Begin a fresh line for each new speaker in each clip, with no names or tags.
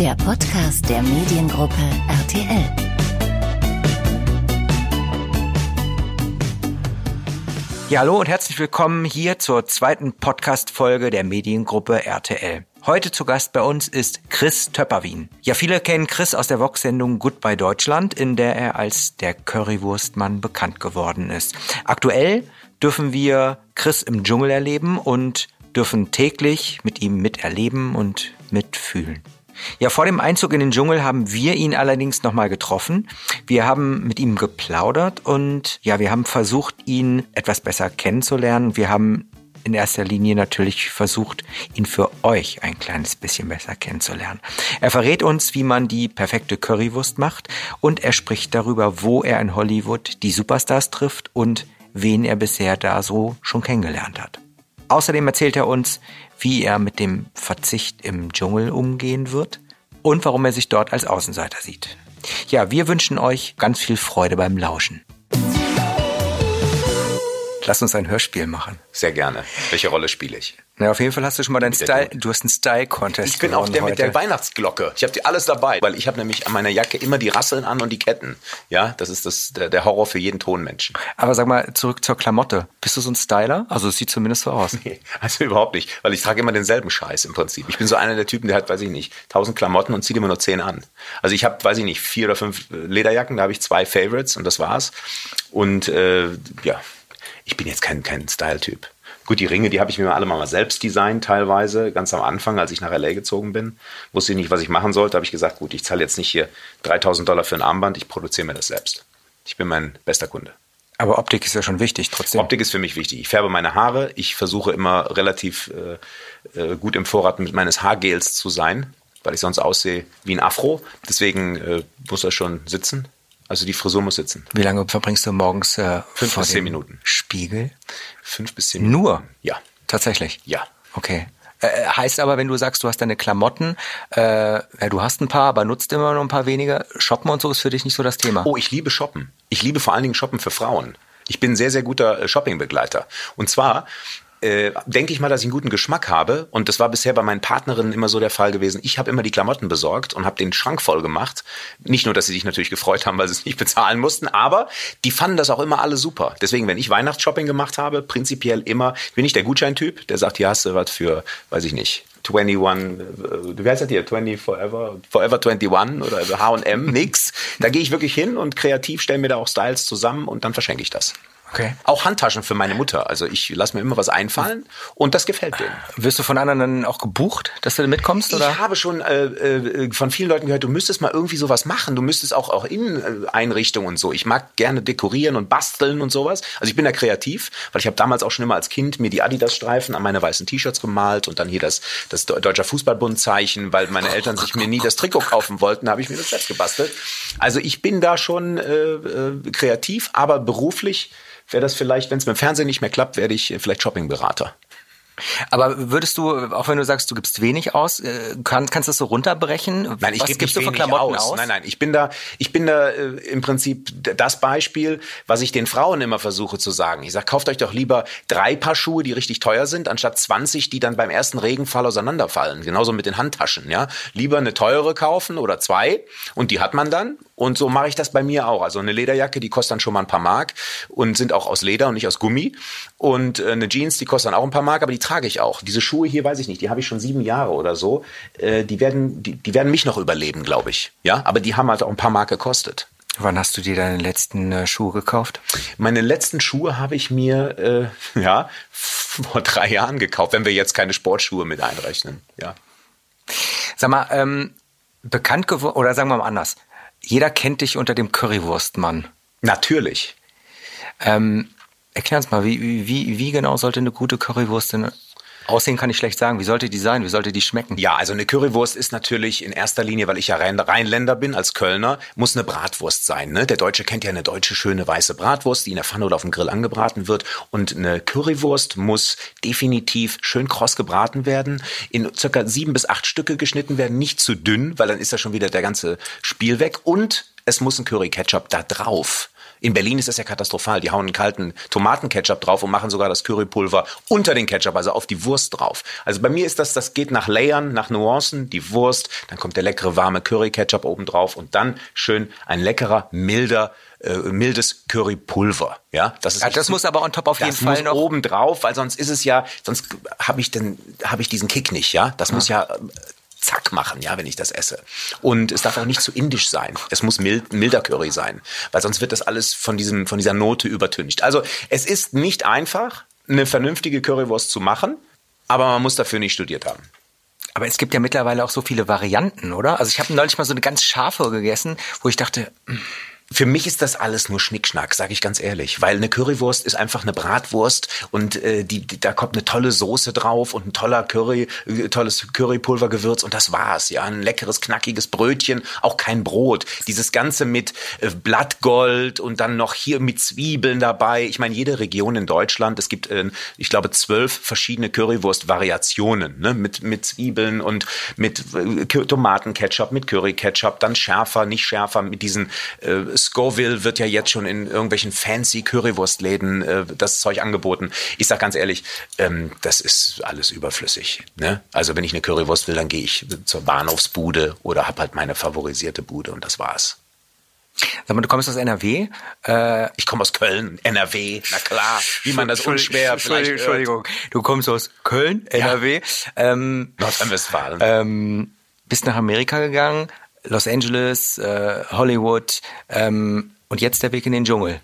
der Podcast der Mediengruppe RTL.
Ja, hallo und herzlich willkommen hier zur zweiten Podcast-Folge der Mediengruppe RTL. Heute zu Gast bei uns ist Chris Töpperwien. Ja, viele kennen Chris aus der Vox-Sendung Goodbye Deutschland, in der er als der Currywurstmann bekannt geworden ist. Aktuell dürfen wir Chris im Dschungel erleben und dürfen täglich mit ihm miterleben und mitfühlen. Ja, vor dem Einzug in den Dschungel haben wir ihn allerdings nochmal getroffen. Wir haben mit ihm geplaudert und ja, wir haben versucht, ihn etwas besser kennenzulernen. Wir haben in erster Linie natürlich versucht, ihn für euch ein kleines bisschen besser kennenzulernen. Er verrät uns, wie man die perfekte Currywurst macht und er spricht darüber, wo er in Hollywood die Superstars trifft und wen er bisher da so schon kennengelernt hat. Außerdem erzählt er uns, wie er mit dem Verzicht im Dschungel umgehen wird und warum er sich dort als Außenseiter sieht. Ja, wir wünschen euch ganz viel Freude beim Lauschen. Lass uns ein Hörspiel machen.
Sehr gerne. Welche Rolle spiele ich?
Na, auf jeden Fall hast du schon mal deinen Style, du hast einen Style-Contest
Ich bin auch der mit der Weihnachtsglocke. Ich habe die alles dabei, weil ich habe nämlich an meiner Jacke immer die Rasseln an und die Ketten. Ja, das ist das, der, der Horror für jeden Tonmenschen.
Aber sag mal, zurück zur Klamotte. Bist du so ein Styler? Also es sieht zumindest so aus.
Nee, also überhaupt nicht, weil ich trage immer denselben Scheiß im Prinzip. Ich bin so einer der Typen, der hat, weiß ich nicht, tausend Klamotten und zieht immer nur zehn an. Also ich habe, weiß ich nicht, vier oder fünf Lederjacken, da habe ich zwei Favorites und das war's. Und äh, ja, ich bin jetzt kein, kein Style-Typ. Gut, die Ringe, die habe ich mir alle mal selbst designt teilweise, ganz am Anfang, als ich nach L.A. gezogen bin. Wusste ich nicht, was ich machen sollte, habe ich gesagt, gut, ich zahle jetzt nicht hier 3000 Dollar für ein Armband, ich produziere mir das selbst. Ich bin mein bester Kunde.
Aber Optik ist ja schon wichtig trotzdem.
Optik ist für mich wichtig. Ich färbe meine Haare. Ich versuche immer relativ äh, äh, gut im Vorrat mit meines Haargels zu sein, weil ich sonst aussehe wie ein Afro. Deswegen äh, muss das schon sitzen. Also die Frisur muss sitzen.
Wie lange verbringst du morgens äh,
Fünf bis zehn Minuten.
Spiegel?
Fünf bis zehn Minuten.
Nur?
Ja.
Tatsächlich?
Ja.
Okay. Äh, heißt aber, wenn du sagst, du hast deine Klamotten, äh, ja, du hast ein paar, aber nutzt immer noch ein paar weniger. Shoppen und so ist für dich nicht so das Thema.
Oh, ich liebe Shoppen. Ich liebe vor allen Dingen Shoppen für Frauen. Ich bin ein sehr, sehr guter äh, Shoppingbegleiter. Und zwar äh, denke ich mal, dass ich einen guten Geschmack habe. Und das war bisher bei meinen Partnerinnen immer so der Fall gewesen. Ich habe immer die Klamotten besorgt und habe den Schrank voll gemacht. Nicht nur, dass sie sich natürlich gefreut haben, weil sie es nicht bezahlen mussten, aber die fanden das auch immer alle super. Deswegen, wenn ich Weihnachtsshopping gemacht habe, prinzipiell immer, bin ich der Gutscheintyp, der sagt, hier hast du was für, weiß ich nicht, 21, äh, wie heißt das hier? 20 Forever, Forever 21 oder H&M, nix. Da gehe ich wirklich hin und kreativ stelle mir da auch Styles zusammen und dann verschenke ich das.
Okay.
Auch Handtaschen für meine Mutter. Also ich lasse mir immer was einfallen und das gefällt denen.
Wirst du von anderen dann auch gebucht, dass du mitkommst? Oder?
Ich habe schon äh, äh, von vielen Leuten gehört, du müsstest mal irgendwie sowas machen. Du müsstest auch, auch Inneneinrichtungen und so. Ich mag gerne dekorieren und basteln und sowas. Also ich bin da kreativ, weil ich habe damals auch schon immer als Kind mir die Adidas-Streifen an meine weißen T-Shirts gemalt und dann hier das, das Deutscher Fußballbund-Zeichen, weil meine Eltern sich mir nie das Trikot kaufen wollten, habe ich mir das selbst gebastelt. Also ich bin da schon äh, äh, kreativ, aber beruflich wäre das vielleicht, wenn es mit dem Fernsehen nicht mehr klappt, werde ich vielleicht Shoppingberater.
Aber würdest du, auch wenn du sagst, du gibst wenig aus, äh, kann, kannst du das so runterbrechen?
Nein, ich gebe nicht
du
wenig
Klamotten
aus.
aus?
Nein, nein, ich bin da, ich bin da äh, im Prinzip das Beispiel, was ich den Frauen immer versuche zu sagen. Ich sage, kauft euch doch lieber drei Paar Schuhe, die richtig teuer sind, anstatt 20, die dann beim ersten Regenfall auseinanderfallen. Genauso mit den Handtaschen, ja. Lieber eine teure kaufen oder zwei und die hat man dann. Und so mache ich das bei mir auch. Also eine Lederjacke, die kostet dann schon mal ein paar Mark und sind auch aus Leder und nicht aus Gummi. Und äh, eine Jeans, die kostet dann auch ein paar Mark, aber die trage ich auch. Diese Schuhe hier, weiß ich nicht, die habe ich schon sieben Jahre oder so. Äh, die werden, die, die werden mich noch überleben, glaube ich. Ja, aber die haben halt auch ein paar Mark gekostet.
Wann hast du dir deine letzten äh, Schuhe gekauft?
Meine letzten Schuhe habe ich mir äh, ja vor drei Jahren gekauft, wenn wir jetzt keine Sportschuhe mit einrechnen. Ja.
Sag mal, ähm, bekannt geworden, oder sagen wir mal anders. Jeder kennt dich unter dem Currywurstmann.
Natürlich.
Ähm, erklär uns mal, wie, wie, wie genau sollte eine gute Currywurst denn aussehen, kann ich schlecht sagen. Wie sollte die sein? Wie sollte die schmecken?
Ja, also eine Currywurst ist natürlich in erster Linie, weil ich ja Rhein Rheinländer bin als Kölner, muss eine Bratwurst sein. Ne? Der Deutsche kennt ja eine deutsche schöne weiße Bratwurst, die in der Pfanne oder auf dem Grill angebraten wird. Und eine Currywurst muss definitiv schön kross gebraten werden, in circa sieben bis acht Stücke geschnitten werden, nicht zu dünn, weil dann ist ja schon wieder der ganze Spiel weg. Und es muss ein Curry-Ketchup da drauf. In Berlin ist das ja katastrophal. Die hauen einen kalten Tomatenketchup drauf und machen sogar das Currypulver unter den Ketchup, also auf die Wurst drauf. Also bei mir ist das, das geht nach Layern, nach Nuancen, die Wurst, dann kommt der leckere warme Curry-Ketchup oben drauf und dann schön ein leckerer, milder, äh, mildes Currypulver. Ja,
das ist. Ja, das muss aber on top auf jeden Fall noch
oben drauf, weil sonst ist es ja, sonst habe ich den, habe ich diesen Kick nicht. Ja, das ja. muss ja zack machen, ja, wenn ich das esse. Und es darf auch nicht zu indisch sein. Es muss mild, milder Curry sein, weil sonst wird das alles von diesem, von dieser Note übertüncht. Also es ist nicht einfach, eine vernünftige Currywurst zu machen, aber man muss dafür nicht studiert haben.
Aber es gibt ja mittlerweile auch so viele Varianten, oder? Also ich habe neulich mal so eine ganz scharfe gegessen, wo ich dachte, mh hm,
für mich ist das alles nur Schnickschnack, sage ich ganz ehrlich, weil eine Currywurst ist einfach eine Bratwurst und äh, die, die, da kommt eine tolle Soße drauf und ein toller Curry, äh, tolles Currypulvergewürz und das war's. Ja, ein leckeres knackiges Brötchen, auch kein Brot. Dieses ganze mit äh, Blattgold und dann noch hier mit Zwiebeln dabei. Ich meine, jede Region in Deutschland, es gibt, äh, ich glaube, zwölf verschiedene Currywurst-Variationen ne? mit mit Zwiebeln und mit äh, Tomatenketchup, mit Curryketchup, dann schärfer, nicht schärfer, mit diesen äh, Scoville wird ja jetzt schon in irgendwelchen fancy Currywurstläden äh, das Zeug angeboten. Ich sag ganz ehrlich, ähm, das ist alles überflüssig. Ne? Also wenn ich eine Currywurst will, dann gehe ich zur Bahnhofsbude oder hab halt meine favorisierte Bude und das war's.
Sag mal, du kommst aus NRW?
Äh, ich komme aus Köln, NRW, na klar, wie man das unschwer
vielleicht Entschuldigung, du kommst aus Köln, NRW. Ja.
Ähm, Nordrhein-Westfalen.
Ähm, bist nach Amerika gegangen, Los Angeles, äh, Hollywood ähm, und jetzt der Weg in den Dschungel.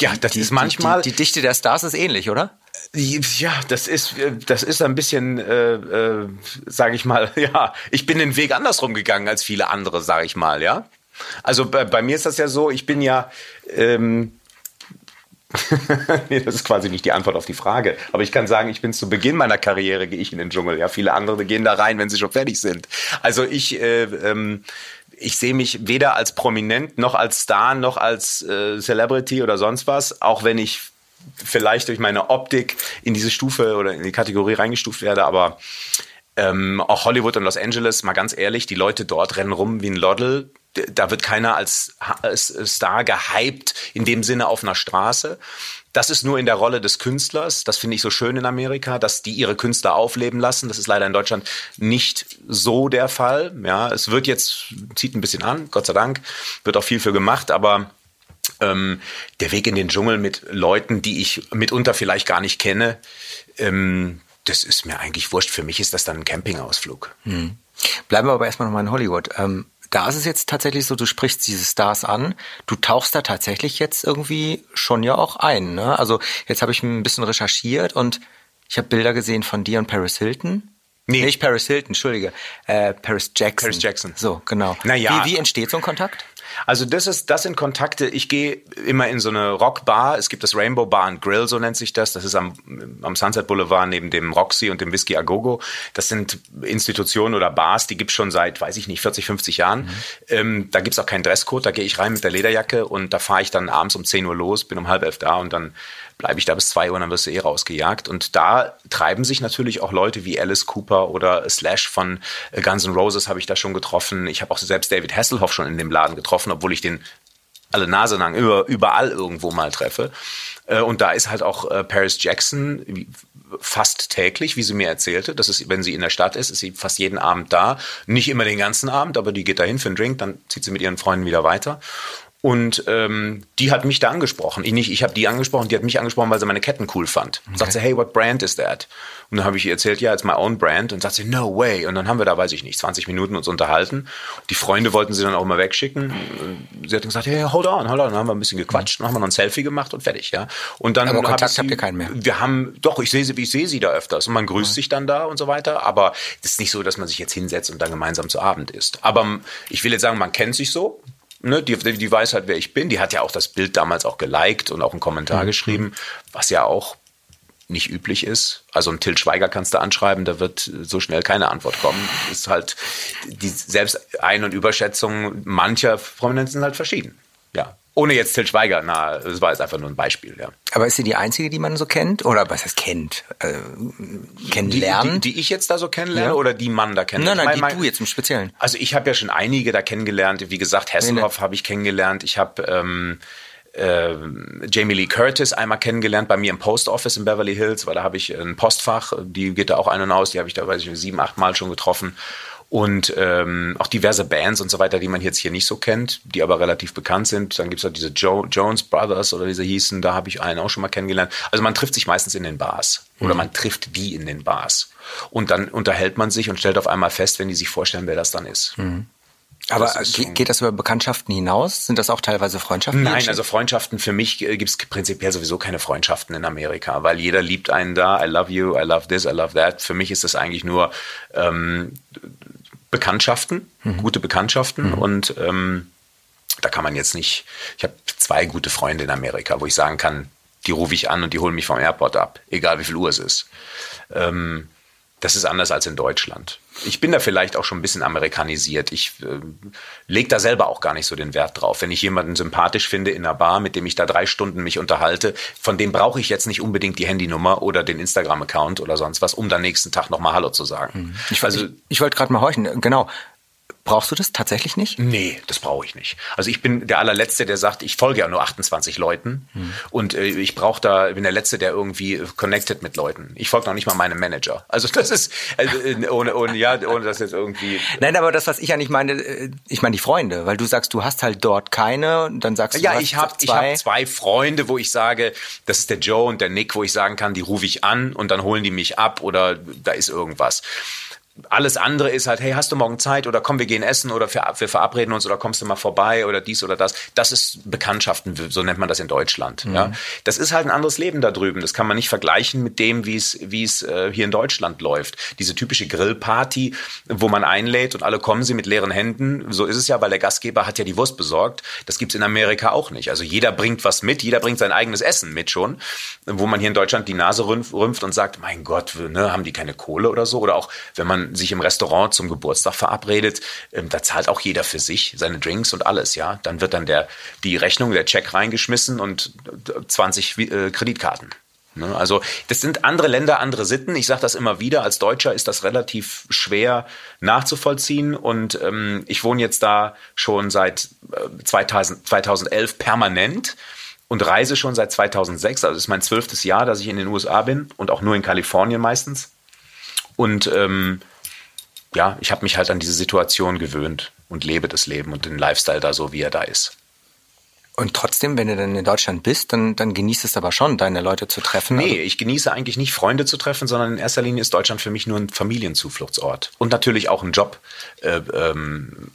Ja, das die, ist manchmal.
Die, die, Dichte der Stars ist ähnlich, oder?
Ja, das ist, das ist ein bisschen, äh, äh, sage ich mal, ja, ich bin den Weg andersrum gegangen als viele andere, sage ich mal, ja. Also bei, bei, mir ist das ja so, ich bin ja, ähm, nee, das ist quasi nicht die Antwort auf die Frage. Aber ich kann sagen, ich bin zu Beginn meiner Karriere, gehe ich in den Dschungel. Ja, viele andere gehen da rein, wenn sie schon fertig sind. Also ich, äh, ähm, ich sehe mich weder als Prominent noch als Star noch als äh, Celebrity oder sonst was, auch wenn ich vielleicht durch meine Optik in diese Stufe oder in die Kategorie reingestuft werde, aber ähm, auch Hollywood und Los Angeles, mal ganz ehrlich, die Leute dort rennen rum wie ein Loddel da wird keiner als, als Star gehypt, in dem Sinne auf einer Straße. Das ist nur in der Rolle des Künstlers. Das finde ich so schön in Amerika, dass die ihre Künstler aufleben lassen. Das ist leider in Deutschland nicht so der Fall. Ja, es wird jetzt, zieht ein bisschen an, Gott sei Dank, wird auch viel für gemacht, aber ähm, der Weg in den Dschungel mit Leuten, die ich mitunter vielleicht gar nicht kenne, ähm, das ist mir eigentlich wurscht. Für mich ist das dann ein Campingausflug.
Hm. Bleiben wir aber erstmal nochmal in Hollywood. Ähm, da ist es jetzt tatsächlich so, du sprichst diese Stars an, du tauchst da tatsächlich jetzt irgendwie schon ja auch ein. Ne? Also jetzt habe ich ein bisschen recherchiert und ich habe Bilder gesehen von dir und Paris Hilton. Nee. Nicht Paris Hilton, Entschuldige. Äh, Paris Jackson.
Paris Jackson.
So, genau.
Naja.
Wie, wie entsteht so ein Kontakt?
Also das ist, das sind Kontakte. Ich gehe immer in so eine Rockbar. Es gibt das Rainbow Bar and Grill, so nennt sich das. Das ist am, am Sunset Boulevard neben dem Roxy und dem Whisky Agogo. Das sind Institutionen oder Bars, die gibt's schon seit, weiß ich nicht, 40, 50 Jahren. Mhm. Ähm, da gibt's auch keinen Dresscode. Da gehe ich rein mit der Lederjacke und da fahre ich dann abends um 10 Uhr los, bin um halb elf da und dann bleibe ich da bis zwei Uhr und dann wirst du eh rausgejagt. Und da treiben sich natürlich auch Leute wie Alice Cooper oder Slash von äh, Guns N' Roses habe ich da schon getroffen. Ich habe auch selbst David Hasselhoff schon in dem Laden getroffen, obwohl ich den alle Nase lang überall irgendwo mal treffe. Äh, und da ist halt auch äh, Paris Jackson fast täglich, wie sie mir erzählte. Das ist, wenn sie in der Stadt ist, ist sie fast jeden Abend da. Nicht immer den ganzen Abend, aber die geht dahin für einen Drink, dann zieht sie mit ihren Freunden wieder weiter. Und ähm, die hat mich da angesprochen. Ich nicht, ich habe die angesprochen, die hat mich angesprochen, weil sie meine Ketten cool fand. Okay. Sagt sie, hey, what brand is that? Und dann habe ich ihr erzählt, ja, it's my own brand. Und sagt sie, no way. Und dann haben wir da, weiß ich nicht, 20 Minuten uns unterhalten. Die Freunde wollten sie dann auch mal wegschicken. Sie hat gesagt, hey, hold on, hold on. Dann haben wir ein bisschen gequatscht, dann haben wir noch ein Selfie gemacht und fertig, ja. Und dann
aber Kontakt sie, habt ihr keinen mehr.
Wir haben, doch, ich sehe sie, ich sehe sie da öfters und man grüßt mhm. sich dann da und so weiter. Aber es ist nicht so, dass man sich jetzt hinsetzt und dann gemeinsam zu Abend isst. Aber ich will jetzt sagen, man kennt sich so ne, die, die weiß halt, wer ich bin. Die hat ja auch das Bild damals auch geliked und auch einen Kommentar mhm. geschrieben, was ja auch nicht üblich ist. Also ein Till Schweiger kannst du anschreiben, da wird so schnell keine Antwort kommen. Ist halt die Selbstein- und Überschätzung mancher Prominenzen halt verschieden. Ja. Ohne jetzt Till Schweiger, na, das war jetzt einfach nur ein Beispiel, ja.
Aber ist sie die einzige, die man so kennt? Oder was heißt kennt? Äh, kennenlernt?
Die, die, die ich jetzt da so kennenlerne
Ja.
oder die man da kennenlernt?
nein, nein,
Ich mein-
die du jetzt im Speziellen.
Also ich habe ja schon einige da kennengelernt. Wie gesagt, Hesselhoff habe ich kennengelernt. Ich habe ähm, ähm, Jamie Lee Curtis einmal kennengelernt bei mir im Post Office in Beverly Hills, weil da habe ich ein Postfach, die geht da auch ein und aus, die habe ich da, weiß ich, sieben, acht Mal schon getroffen. Und ähm, auch diverse Bands und so weiter, die man jetzt hier nicht so kennt, die aber relativ bekannt sind. Dann gibt's es diese jo Jones Brothers oder wie sie hießen, da habe ich einen auch schon mal kennengelernt. Also man trifft sich meistens in den Bars oder man trifft die in den Bars. Und dann unterhält man sich und stellt auf einmal fest, wenn die sich vorstellen, wer das dann ist.
Aber
Das ist
geht das über Bekanntschaften hinaus? Sind das auch teilweise Freundschaften?
Nein, also Freundschaften für mich äh, gibt's prinzipiell sowieso keine Freundschaften in Amerika, weil jeder liebt einen da. I love you, I love this, I love that. Für mich ist das eigentlich nur ähm, Bekanntschaften, gute Bekanntschaften und ähm, da kann man jetzt nicht. Ich habe zwei gute Freunde in Amerika, wo ich sagen kann, die rufe ich an und die holen mich vom Airport ab, egal wie viel Uhr es ist. Ähm, das ist anders als in Deutschland. Ich bin da vielleicht auch schon ein bisschen amerikanisiert. Ich äh, lege da selber auch gar nicht so den Wert drauf. Wenn ich jemanden sympathisch finde in einer Bar, mit dem ich da drei Stunden mich unterhalte, von dem brauche ich jetzt nicht unbedingt die Handynummer oder den Instagram-Account oder sonst was, um dann nächsten Tag nochmal Hallo zu sagen.
Ich, also, ich, ich wollte gerade mal horchen. Genau. Brauchst du das tatsächlich nicht?
Nee, das brauche ich nicht. Also ich bin der allerletzte, der sagt, ich folge ja nur 28 Leuten und äh, ich brauche da, bin der letzte, der irgendwie connected mit Leuten. Ich folge noch nicht mal meinem Manager. Also das ist also, äh, ohne, ohne ja, ohne das jetzt irgendwie.
Nein, aber das, was ich ja nicht meine, äh, ich meine die Freunde, weil du sagst, du hast halt dort keine und dann sagst du,
Ja,
du
ich habe ich hab zwei Freunde, wo ich sage, das ist der Joe und der Nick, wo ich sagen kann, die rufe ich an und dann holen die mich ab oder da ist irgendwas. Alles andere ist halt, hey, hast du morgen Zeit oder komm, wir gehen essen oder wir verabreden uns oder kommst du mal vorbei oder dies oder das. Das ist Bekanntschaften, so nennt man das in Deutschland. Ja, das ist halt ein anderes Leben da drüben. Das kann man nicht vergleichen mit dem, wie es wie es äh, hier in Deutschland läuft. Diese typische Grillparty, wo man einlädt und alle kommen sie mit leeren Händen. So ist es ja, weil der Gastgeber hat ja die Wurst besorgt. Das gibt's in Amerika auch nicht. Also jeder bringt was mit, jeder bringt sein eigenes Essen mit schon, wo man hier in Deutschland die Nase rümpft, rümpft und sagt, mein Gott, ne, haben die keine Kohle oder so? Oder auch wenn man sich im Restaurant zum Geburtstag verabredet, ähm, da zahlt auch jeder für sich seine Drinks und alles, ja. Dann wird dann der, die Rechnung, der Check reingeschmissen und äh, 20 äh, Kreditkarten. Ne? Also das sind andere Länder, andere Sitten. Ich sage das immer wieder. Als Deutscher ist das relativ schwer nachzuvollziehen. Und ähm, ich wohne jetzt da schon seit äh, 2000, 2011 permanent und reise schon seit 2006. Also das ist mein zwölftes Jahr, dass ich in den USA bin und auch nur in Kalifornien meistens. Und ähm, ja, ich habe mich halt an diese Situation gewöhnt und lebe das Leben und den Lifestyle da so, wie er da ist.
Und trotzdem, wenn du dann in Deutschland bist, dann, dann genießt es aber schon, deine Leute zu treffen.
Nee, ich genieße eigentlich nicht Freunde zu treffen, sondern in erster Linie ist Deutschland für mich nur ein Familienzufluchtsort. Und natürlich auch ein Job. Äh, ähm,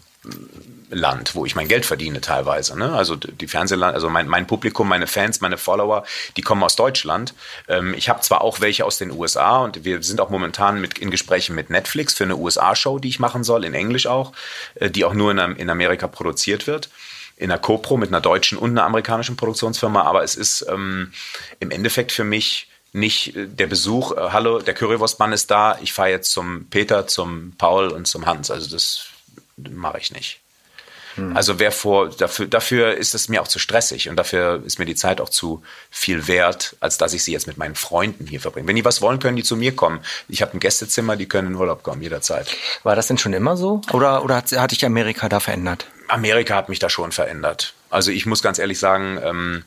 Land, wo ich mein Geld verdiene teilweise. Ne? Also die Fernsehland, also mein, mein Publikum, meine Fans, meine Follower, die kommen aus Deutschland. Ähm, ich habe zwar auch welche aus den USA und wir sind auch momentan mit, in Gesprächen mit Netflix für eine USA-Show, die ich machen soll, in Englisch auch, äh, die auch nur in, in Amerika produziert wird in einer CoPro mit einer deutschen und einer amerikanischen Produktionsfirma, aber es ist ähm, im Endeffekt für mich nicht äh, der Besuch, äh, hallo, der Currywurstmann ist da, ich fahre jetzt zum Peter, zum Paul und zum Hans. Also das mache ich nicht. Also wer vor, dafür, dafür ist es mir auch zu stressig und dafür ist mir die Zeit auch zu viel wert, als dass ich sie jetzt mit meinen Freunden hier verbringe. Wenn die was wollen, können die zu mir kommen. Ich habe ein Gästezimmer, die können in Urlaub kommen, jederzeit.
War das denn schon immer so? Oder, oder hat, hat dich Amerika da verändert?
Amerika hat mich da schon verändert. Also ich muss ganz ehrlich sagen, ähm,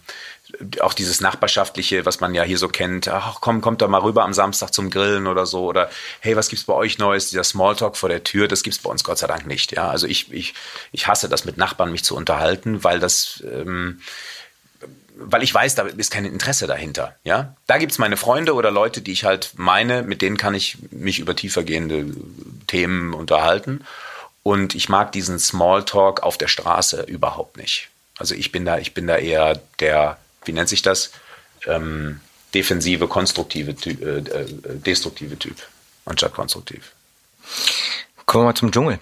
auch dieses Nachbarschaftliche, was man ja hier so kennt, ach komm, kommt da mal rüber am Samstag zum Grillen oder so, oder hey, was gibt's bei euch Neues? Dieser Smalltalk vor der Tür, das gibt's bei uns Gott sei Dank nicht. Ja, also ich, ich, ich hasse das mit Nachbarn, mich zu unterhalten, weil das, ähm, weil ich weiß, da ist kein Interesse dahinter. Ja, da gibt's meine Freunde oder Leute, die ich halt meine, mit denen kann ich mich über tiefergehende Themen unterhalten. Und ich mag diesen Smalltalk auf der Straße überhaupt nicht. Also ich bin da, ich bin da eher der, wie nennt sich das? Ähm, defensive, konstruktive, Ty äh, äh, destruktive Typ, anstatt konstruktiv.
Kommen wir mal zum Dschungel.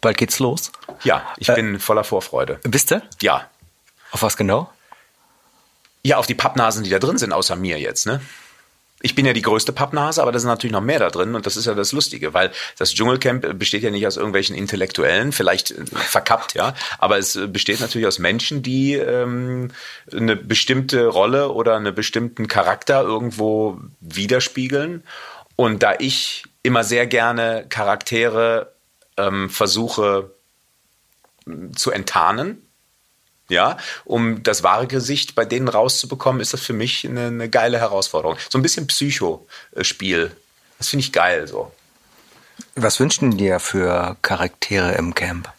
Bald geht's los.
Ja, ich
Äh,
bin voller Vorfreude.
Bist du?
Ja.
Auf was genau?
Ja, auf die Pappnasen, die da drin sind, außer mir jetzt, ne? Ich bin ja die größte Pappnase, aber da sind natürlich noch mehr da drin und das ist ja das Lustige, weil das Dschungelcamp besteht ja nicht aus irgendwelchen Intellektuellen, vielleicht äh, verkappt, ja, aber es besteht natürlich aus Menschen, die ähm, eine bestimmte Rolle oder einen bestimmten Charakter irgendwo widerspiegeln. Und da ich immer sehr gerne Charaktere ähm, versuche zu enttarnen, ja, um das wahre Gesicht bei denen rauszubekommen, ist das für mich eine, eine geile Herausforderung. So ein bisschen Psychospiel. Das finde ich geil so.
Was wünschen dir für Charaktere im Camp?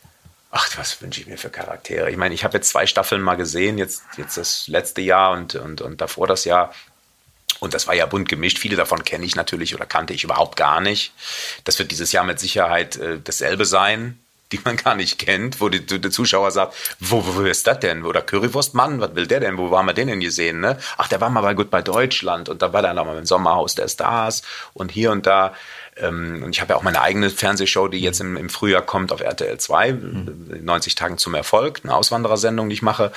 Ach, was wünsche ich mir für Charaktere? Ich meine, ich habe jetzt zwei Staffeln mal gesehen, jetzt, jetzt das letzte Jahr und, und, und davor das Jahr. Und das war ja bunt gemischt. Viele davon kenne ich natürlich oder kannte ich überhaupt gar nicht. Das wird dieses Jahr mit Sicherheit äh, dasselbe sein die man gar nicht kennt, wo die, der Zuschauer sagt, wo, wo ist das denn? Oder Currywurstmann, was will der denn? Wo haben wir den denn gesehen? Ne? Ach, der war mal bei Gut bei Deutschland und da war der noch mal im Sommerhaus der Stars und hier und da. Ähm, und ich habe ja auch meine eigene Fernsehshow, die jetzt im, im Frühjahr kommt auf RTL 2, mhm. 90 Tagen zum Erfolg, eine Auswanderersendung, die ich mache.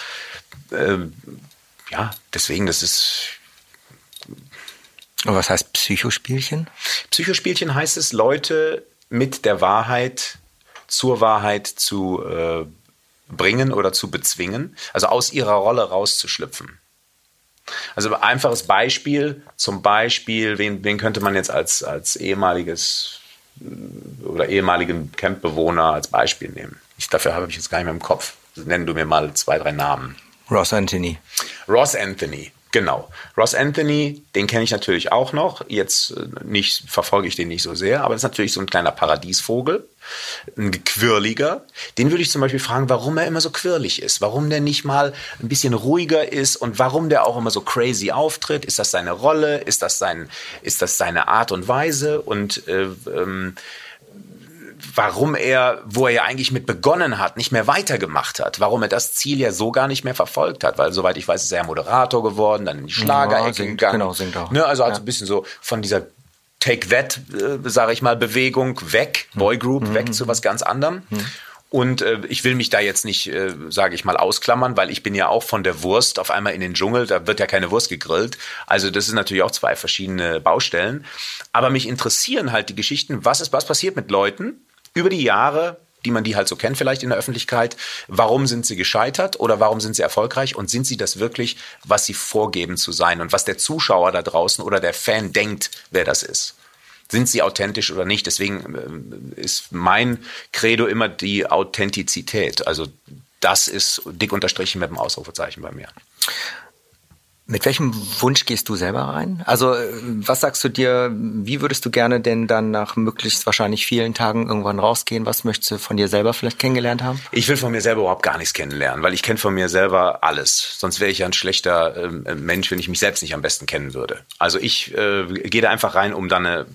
Ähm, ja, deswegen, das ist,
und was heißt Psychospielchen?
Psychospielchen heißt es, Leute mit der Wahrheit zur Wahrheit zu äh, bringen oder zu bezwingen, also aus ihrer Rolle rauszuschlüpfen. Also einfaches Beispiel, zum Beispiel, wen, wen könnte man jetzt als, als ehemaliges oder ehemaligen Campbewohner als Beispiel nehmen? Ich, dafür habe ich jetzt gar nicht mehr im Kopf. Nenn du mir mal zwei, drei Namen.
Ross Anthony.
Ross Anthony. Genau. Ross Anthony, den kenne ich natürlich auch noch. Jetzt äh, nicht, verfolge ich den nicht so sehr, aber das ist natürlich so ein kleiner Paradiesvogel, ein quirliger. Den würde ich zum Beispiel fragen, warum er immer so quirlig ist, warum der nicht mal ein bisschen ruhiger ist und warum der auch immer so crazy auftritt. Ist das seine Rolle? Ist das sein, ist das seine Art und Weise? Und äh, ähm, warum er, wo er ja eigentlich mit begonnen hat, nicht mehr weitergemacht hat, warum er das Ziel ja so gar nicht mehr verfolgt hat, weil soweit ich weiß, ist er ja Moderator geworden, dann in die Schlagerecke ja, gegangen. Genau, singt auch. Ne, also hat ja. ein bisschen so von dieser Take That, äh, sage ich mal, Bewegung weg, hm. Boygroup, mhm. weg zu was ganz anderem. Mhm. Und äh, ich will mich da jetzt nicht, äh, sage ich mal, ausklammern, weil ich bin ja auch von der Wurst auf einmal in den Dschungel, da wird ja keine Wurst gegrillt. Also das sind natürlich auch zwei verschiedene Baustellen. Aber mich interessieren halt die Geschichten, was ist, was passiert mit Leuten, über die Jahre, die man die halt so kennt vielleicht in der Öffentlichkeit, warum sind sie gescheitert oder warum sind sie erfolgreich und sind sie das wirklich, was sie vorgeben zu sein und was der Zuschauer da draußen oder der Fan denkt, wer das ist. Sind sie authentisch oder nicht? Deswegen äh, ist mein Credo immer die Authentizität. Also das ist dick unterstrichen mit dem Ausrufezeichen bei mir.
Mit welchem Wunsch gehst du selber rein? Also äh, was sagst du dir, wie würdest du gerne denn dann nach möglichst wahrscheinlich vielen Tagen irgendwann rausgehen? Was möchtest du von dir selber vielleicht kennengelernt haben?
Ich will von mir selber überhaupt gar nichts kennenlernen, weil ich kenne von mir selber alles. Sonst wäre ich ja ein schlechter äh, Mensch, wenn ich mich selbst nicht am besten kennen würde. Also ich äh, gehe da einfach rein, um dann eine,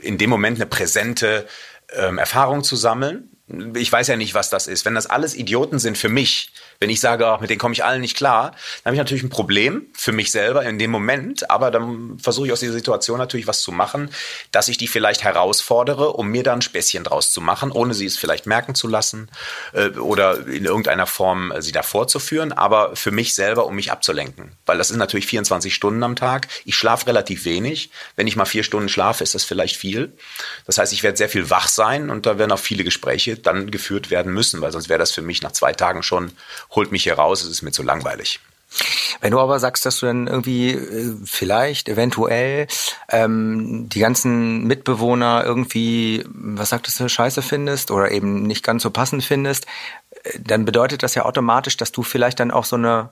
in dem Moment eine präsente ähm, Erfahrung zu sammeln. Ich weiß ja nicht, was das ist. Wenn das alles Idioten sind für mich, wenn ich sage, ach, mit denen komme ich allen nicht klar, dann habe ich natürlich ein Problem für mich selber in dem Moment, aber dann versuche ich aus dieser Situation natürlich was zu machen, dass ich die vielleicht herausfordere, um mir dann ein Späßchen draus zu machen, ohne sie es vielleicht merken zu lassen äh, oder in irgendeiner Form äh, sie davor zu führen, aber für mich selber, um mich abzulenken. Weil das ist natürlich 24 Stunden am Tag. Ich schlafe relativ wenig. Wenn ich mal vier Stunden schlafe, ist das vielleicht viel. Das heißt, ich werde sehr viel wach sein und da werden auch viele Gespräche dann geführt werden müssen, weil sonst wäre das für mich nach zwei Tagen schon holt mich hier raus, es ist mir zu langweilig.
Wenn du aber sagst, dass du dann irgendwie äh, vielleicht, eventuell ähm, die ganzen Mitbewohner irgendwie, was sagtest du, scheiße findest oder eben nicht ganz so passend findest, äh, dann bedeutet das ja automatisch, dass du vielleicht dann auch so eine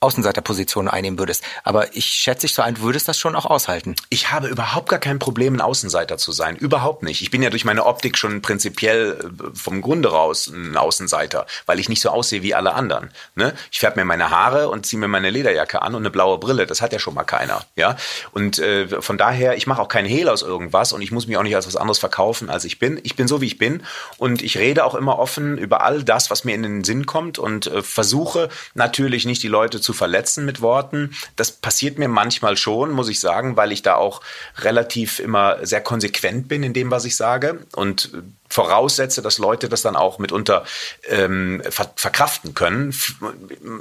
Außenseiterposition einnehmen würdest. Aber ich schätze dich so ein, würdest das schon auch aushalten.
Ich habe überhaupt gar kein Problem, ein Außenseiter zu sein. Überhaupt nicht. Ich bin ja durch meine Optik schon prinzipiell äh, vom Grunde raus ein Außenseiter, weil ich nicht so aussehe wie alle anderen. Ne? Ich färbe mir meine Haare und ziehe mir meine Lederjacke an und eine blaue Brille. Das hat ja schon mal keiner. Ja? Und äh, von daher, ich mache auch keinen Hehl aus irgendwas und ich muss mich auch nicht als was anderes verkaufen, als ich bin. Ich bin so, wie ich bin. Und ich rede auch immer offen über all das, was mir in den Sinn kommt und äh, versuche natürlich nicht die Leute zu zu verletzen mit Worten. Das passiert mir manchmal schon, muss ich sagen, weil ich da auch relativ immer sehr konsequent bin in dem, was ich sage und voraussetze, dass Leute das dann auch mitunter ähm, ver verkraften können.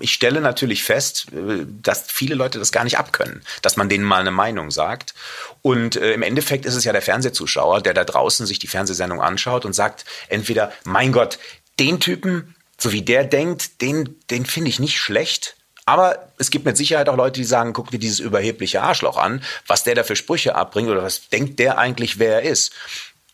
Ich stelle natürlich fest, äh, dass viele Leute das gar nicht abkönnen, dass man denen mal eine Meinung sagt. Und äh, im Endeffekt ist es ja der Fernsehzuschauer, der da draußen sich die Fernsehsendung anschaut und sagt entweder, mein Gott, den Typen, so wie der denkt, den, den finde ich nicht schlecht. Aber es gibt mit Sicherheit auch Leute, die sagen, guck dir dieses überhebliche Arschloch an, was der da für Sprüche abbringt oder was denkt der eigentlich, wer er ist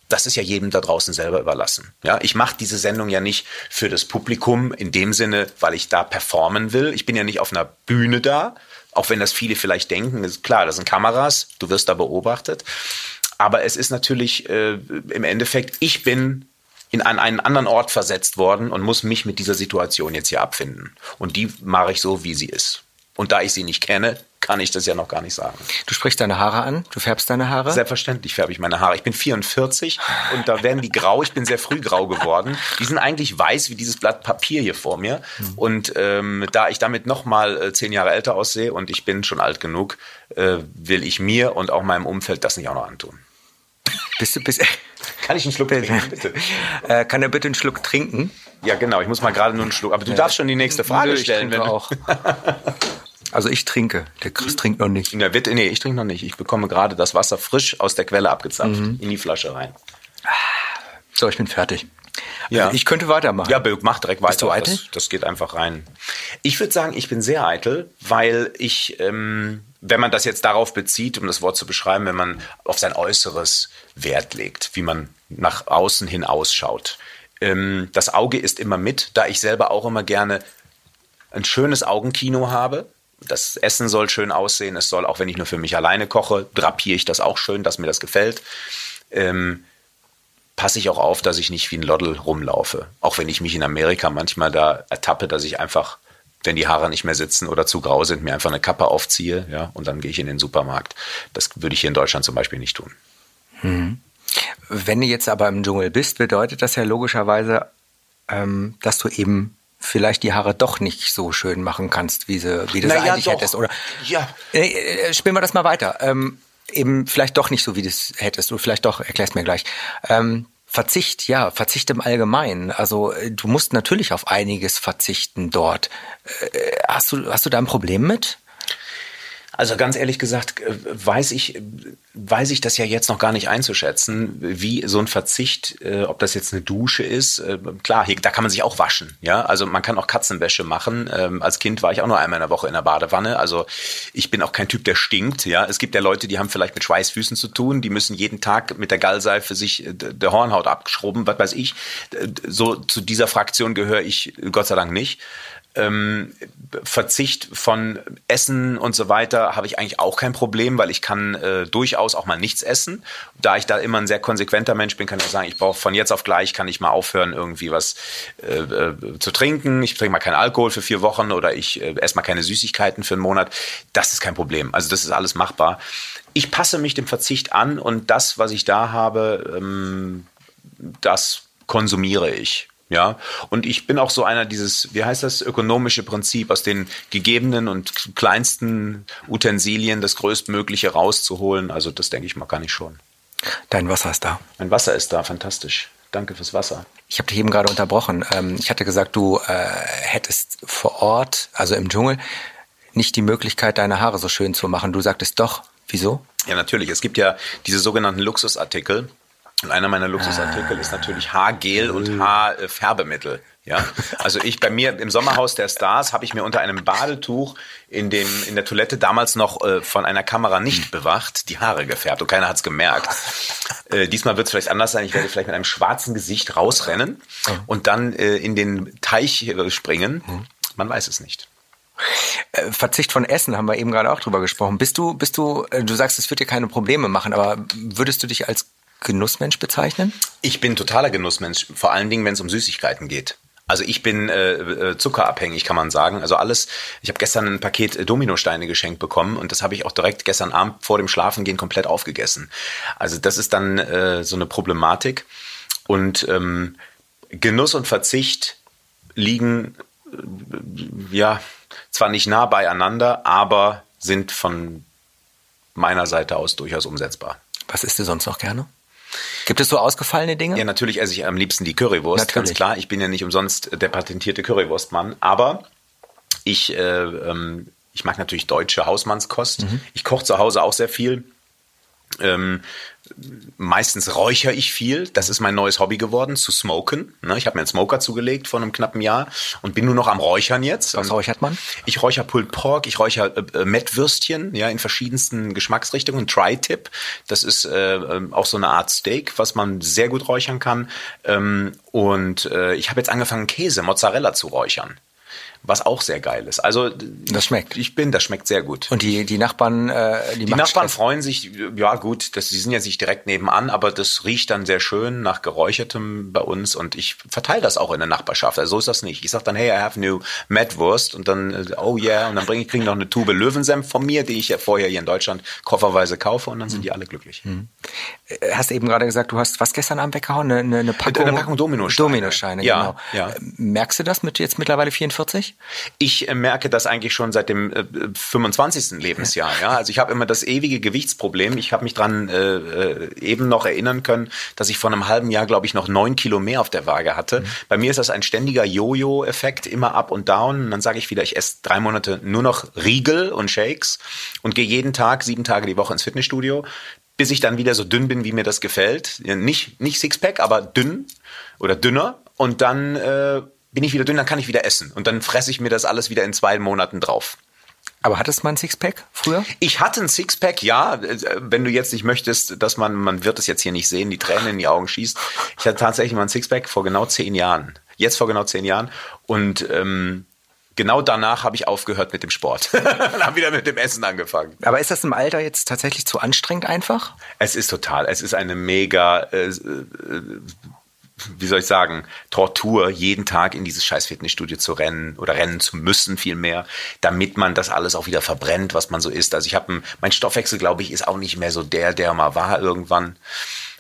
das ist ja jedem da draußen selber überlassen. Ja, ich mache diese Sendung ja nicht für das Publikum in dem Sinne, weil ich da performen will. Ich bin ja nicht auf einer Bühne da, auch wenn das viele vielleicht denken. Ist klar, das sind Kameras, du wirst da beobachtet. Aber es ist natürlich äh, im Endeffekt, ich bin in einen, einen anderen Ort versetzt worden und muss mich mit dieser Situation jetzt hier abfinden. Und die mache ich so, wie sie ist. Und da ich sie nicht kenne, kann ich das ja noch gar nicht sagen.
Du sprichst deine Haare an, du färbst deine Haare?
Selbstverständlich färbe ich meine Haare. Ich bin 44 und da werden die grau. Ich bin sehr früh grau geworden. Die sind eigentlich weiß wie dieses Blatt Papier hier vor mir. Mhm. Und ähm, da ich damit noch mal äh, zehn Jahre älter aussehe und ich bin schon alt genug, äh, will ich mir und auch meinem Umfeld das nicht auch noch antun.
Bist du, bist,
kann ich einen Schluck trinken, bitte?
Äh, kann er bitte einen Schluck trinken?
Ja, genau. Ich muss mal gerade nur einen Schluck. Aber du darfst schon die nächste Frage
Nö,
stellen.
wenn du auch. Also ich trinke. Der Chris trinkt noch nicht.
Ja, bitte, nee, ich trinke noch nicht. Ich bekomme gerade das Wasser frisch aus der Quelle abgezapft mhm. in die Flasche rein.
So, ich bin fertig.
Ja.
Also ich könnte weitermachen.
Ja, mach direkt weiter.
Bist du eitel?
Das, das geht einfach rein. Ich würde sagen, ich bin sehr eitel, weil ich, ähm, wenn man das jetzt darauf bezieht, um das Wort zu beschreiben, wenn man auf sein Äußeres Wert legt, wie man nach außen hin ausschaut. Ähm, das Auge ist immer mit, da ich selber auch immer gerne ein schönes Augenkino habe das Essen soll schön aussehen. Es soll, auch wenn ich nur für mich alleine koche, drapiere ich das auch schön, dass mir das gefällt. Ähm, passe ich auch auf, dass ich nicht wie ein Loddel rumlaufe. Auch wenn ich mich in Amerika manchmal da ertappe, dass ich einfach, wenn die Haare nicht mehr sitzen oder zu grau sind, mir einfach eine Kappe aufziehe, ja, und dann gehe ich in den Supermarkt. Das würde ich hier in Deutschland zum Beispiel nicht tun.
Hm. Wenn du jetzt aber im Dschungel bist, bedeutet das ja logischerweise, ähm, dass du eben vielleicht die Haare doch nicht so schön machen kannst, wie, sie, wie du sie eigentlich doch. hättest. Oder
ja.
Äh, äh, spielen wir das mal weiter. Ähm, eben vielleicht doch nicht so, wie du es hättest. Du vielleicht doch, erklärst mir gleich. Ähm, Verzicht, ja, Verzicht im Allgemeinen. Also äh, du musst natürlich auf einiges verzichten dort. Äh, hast du, hast du da ein Problem mit?
Also ganz ehrlich gesagt, äh, weiß ich, weiß ich das ja jetzt noch gar nicht einzuschätzen, wie so ein Verzicht, äh, ob das jetzt eine Dusche ist. Äh, klar, hier, da kann man sich auch waschen. Ja, also man kann auch Katzenwäsche machen. Ähm, als Kind war ich auch nur einmal in der Woche in der Badewanne. Also ich bin auch kein Typ, der stinkt. Ja, es gibt ja Leute, die haben vielleicht mit Schweißfüßen zu tun. Die müssen jeden Tag mit der Gallseife sich der Hornhaut abschrubben, was weiß ich. So zu dieser Fraktion gehöre ich Gott sei Dank nicht ähm, Verzicht von Essen und so weiter habe ich eigentlich auch kein Problem, weil ich kann äh, durchaus auch mal nichts essen. Da ich da immer ein sehr konsequenter Mensch bin, kann ich sagen, ich brauche von jetzt auf gleich, kann ich mal aufhören, irgendwie was äh, äh, zu trinken. Ich trinke mal keinen Alkohol für vier Wochen oder ich äh, esse mal keine Süßigkeiten für einen Monat. Das ist kein Problem. Also das ist alles machbar. Ich passe mich dem Verzicht an und das, was ich da habe, ähm, das konsumiere ich. Ja, und ich bin auch so einer dieses, wie heißt das, ökonomische Prinzip, aus den gegebenen und kleinsten Utensilien das Größtmögliche rauszuholen. Also das denke ich mal, kann ich schon.
Dein Wasser ist da.
Mein Wasser ist da, fantastisch. Danke fürs Wasser.
Ich habe dich eben gerade unterbrochen. Ähm, ich hatte gesagt, du äh, hättest vor Ort, also im Dschungel, nicht die Möglichkeit, deine Haare so schön zu machen. Du sagtest doch. Wieso?
Ja, natürlich. Es gibt ja diese sogenannten Luxusartikel und einer meiner Luxusartikel ah. ist natürlich Haargel und Haarfärbemittel. Ja, also ich bei mir im Sommerhaus der Stars habe ich mir unter einem Badetuch in dem in der Toilette damals noch äh, von einer Kamera nicht bewacht die Haare gefärbt und keiner hat's gemerkt. Äh, diesmal wird es vielleicht anders sein. Ich werde vielleicht mit einem schwarzen Gesicht rausrennen und dann äh, in den Teich äh, springen. Man weiß es nicht.
Äh, Verzicht von Essen haben wir eben gerade auch drüber gesprochen. Bist du, bist du, äh, du sagst, es wird dir keine Probleme machen, aber würdest du dich als Genussmensch bezeichnen?
Ich bin totaler Genussmensch, vor allen Dingen, wenn es um Süßigkeiten geht. Also ich bin äh, äh, zuckerabhängig, kann man sagen. Also alles, ich habe gestern ein Paket äh, Dominosteine geschenkt bekommen und das habe ich auch direkt gestern Abend vor dem Schlafengehen komplett aufgegessen. Also das ist dann äh, so eine Problematik. Und ähm, Genuss und Verzicht liegen, äh, ja, zwar nicht nah beieinander, aber sind von meiner Seite aus durchaus umsetzbar.
Was isst du sonst noch gerne? Gibt es so ausgefallene Dinge?
Ja, natürlich esse ich am liebsten die Currywurst,
Natürlich.
ganz klar. Ich bin ja nicht umsonst der patentierte Currywurstmann, aber ich, äh, ähm, ich mag natürlich deutsche Hausmannskost. Ich koche zu Hause auch sehr viel. Ähm, meistens räuchere ich viel. Das ist mein neues Hobby geworden, zu smoken. Ne, Ich habe mir einen Smoker zugelegt vor einem knappen Jahr und bin nur noch am Räuchern jetzt.
Was
Und
räuchert man?
Ich räucher Pulled Pork, ich räucher äh, äh, Mettwürstchen, ja, in verschiedensten Geschmacksrichtungen. Tri-Tip, das ist äh, ähm, auch so eine Art Steak, was man sehr gut räuchern kann. Ähm, und äh, ich habe jetzt angefangen, Käse, Mozzarella zu räuchern. Was auch sehr geil ist. Also
Das schmeckt.
Ich bin, das schmeckt sehr gut.
Und die, die Nachbarn, äh, die,
Die Nachbarn freuen sich, ja gut, das, die sind jetzt nicht direkt nebenan, aber das riecht dann sehr schön nach Geräuchertem bei uns und ich verteile das auch in der Nachbarschaft. Also so ist das nicht. Ich sag dann, hey, I have new Mettwurst und dann, äh, oh yeah, und dann bringe ich kriegen noch eine Tube Löwensenf von mir, die ich ja vorher hier in Deutschland kofferweise kaufe und dann sind die alle glücklich.
Äh, Hast eben gerade gesagt, du hast was gestern Abend weggehauen? Eine, eine, eine Packung,
Eine Packung Dominosteine.
Dominosteine,
Ja,
genau.
ja.
Äh, Merkst du das mit jetzt mittlerweile 44?
Ich äh, merke das eigentlich schon seit dem äh, 25. Lebensjahr. Ja, also ich habe immer das ewige Gewichtsproblem. Ich habe mich dran äh, äh, eben noch erinnern können, dass ich vor einem halben Jahr, glaube ich, noch neun Kilo mehr auf der Waage hatte. Bei mir ist das ein ständiger Jojo-Effekt, immer up und down. Und dann sage ich wieder, ich esse drei Monate nur noch Riegel und Shakes und gehe jeden Tag, sieben Tage die Woche ins Fitnessstudio, bis ich dann wieder so dünn bin, wie mir das gefällt. Nicht, nicht Sixpack, aber dünn oder dünner. Und dann äh, bin ich wieder dünn, dann kann ich wieder essen. Und dann fresse ich mir das alles wieder in zwei Monaten drauf.
Aber hattest du mal ein Sixpack früher?
Ich hatte ein Sixpack, ja. Wenn du jetzt nicht möchtest, dass man, man wird es jetzt hier nicht sehen, die Tränen in die Augen schießt. Ich hatte tatsächlich mal ein Sixpack vor genau zehn Jahren. Jetzt vor genau zehn Jahren. Und ähm, genau danach habe ich aufgehört mit dem Sport. Und habe wieder mit dem Essen angefangen.
Aber ist das im Alter jetzt tatsächlich zu anstrengend einfach?
Es ist total, es ist eine mega, äh, äh, wie soll ich sagen, Tortur, jeden Tag in dieses scheiß Fitnessstudio zu rennen oder rennen zu müssen vielmehr, damit man das alles auch wieder verbrennt, was man so isst. Also ich habe, mein Stoffwechsel, glaube ich, ist auch nicht mehr so der, der mal war irgendwann.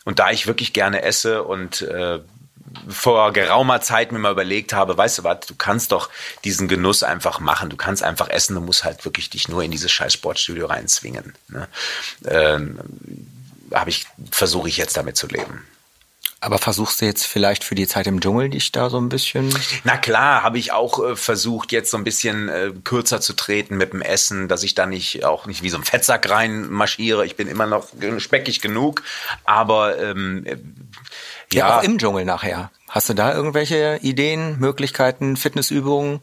Und da ich wirklich gerne esse und äh, vor geraumer Zeit mir mal überlegt habe, weißt du was, du kannst doch diesen Genuss einfach machen. Du kannst einfach essen, du musst halt wirklich dich nur in dieses scheiß Sportstudio reinzwingen. Ne? Ähm, habe ich, versuche ich jetzt damit zu leben.
Aber versuchst du jetzt vielleicht für die Zeit im Dschungel dich da so ein bisschen?
Na klar, habe ich auch äh, versucht, jetzt so ein bisschen äh, kürzer zu treten mit dem Essen, dass ich da nicht auch nicht wie so ein Fettsack reinmarschiere. Ich bin immer noch speckig genug, aber ähm, äh,
Ja,
ja,
auch im Dschungel nachher. Hast du da irgendwelche Ideen, Möglichkeiten, Fitnessübungen?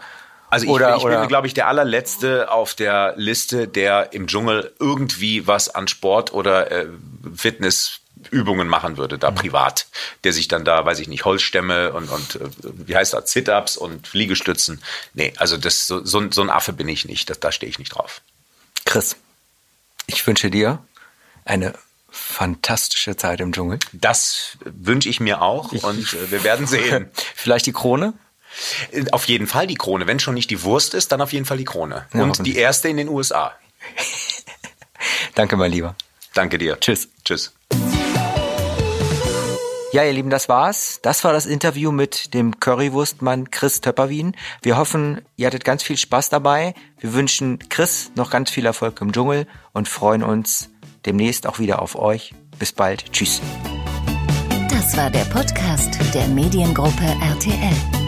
Also ich,
Oder-
ich bin, glaube ich, der allerletzte auf der Liste, der im Dschungel irgendwie was an Sport oder äh, Fitnessübungen machen würde,
Mhm.
da privat. Der sich dann da, weiß ich nicht, Holzstämme und, und äh, wie heißt das, Sit-Ups und Liegestützen. Nee, also das, so, so, so ein Affe bin ich nicht. Das, da stehe ich nicht drauf.
Chris, ich wünsche dir eine fantastische Zeit im Dschungel.
Das wünsche ich mir auch und äh, wir werden sehen.
Vielleicht die Krone?
Äh, Auf jeden Fall die Krone. Wenn schon nicht die Wurst ist, dann auf jeden Fall die Krone.
Ja,
und die erste in den USA.
Danke, mein Lieber.
Danke dir.
Tschüss.
Tschüss.
Ja, ihr Lieben, das war's. Das war das Interview mit dem Currywurstmann Chris Töpperwien. Wir hoffen, ihr hattet ganz viel Spaß dabei. Wir wünschen Chris noch ganz viel Erfolg im Dschungel und freuen uns demnächst auch wieder auf euch. Bis bald. Tschüss.
Das war der Podcast der Mediengruppe RTL.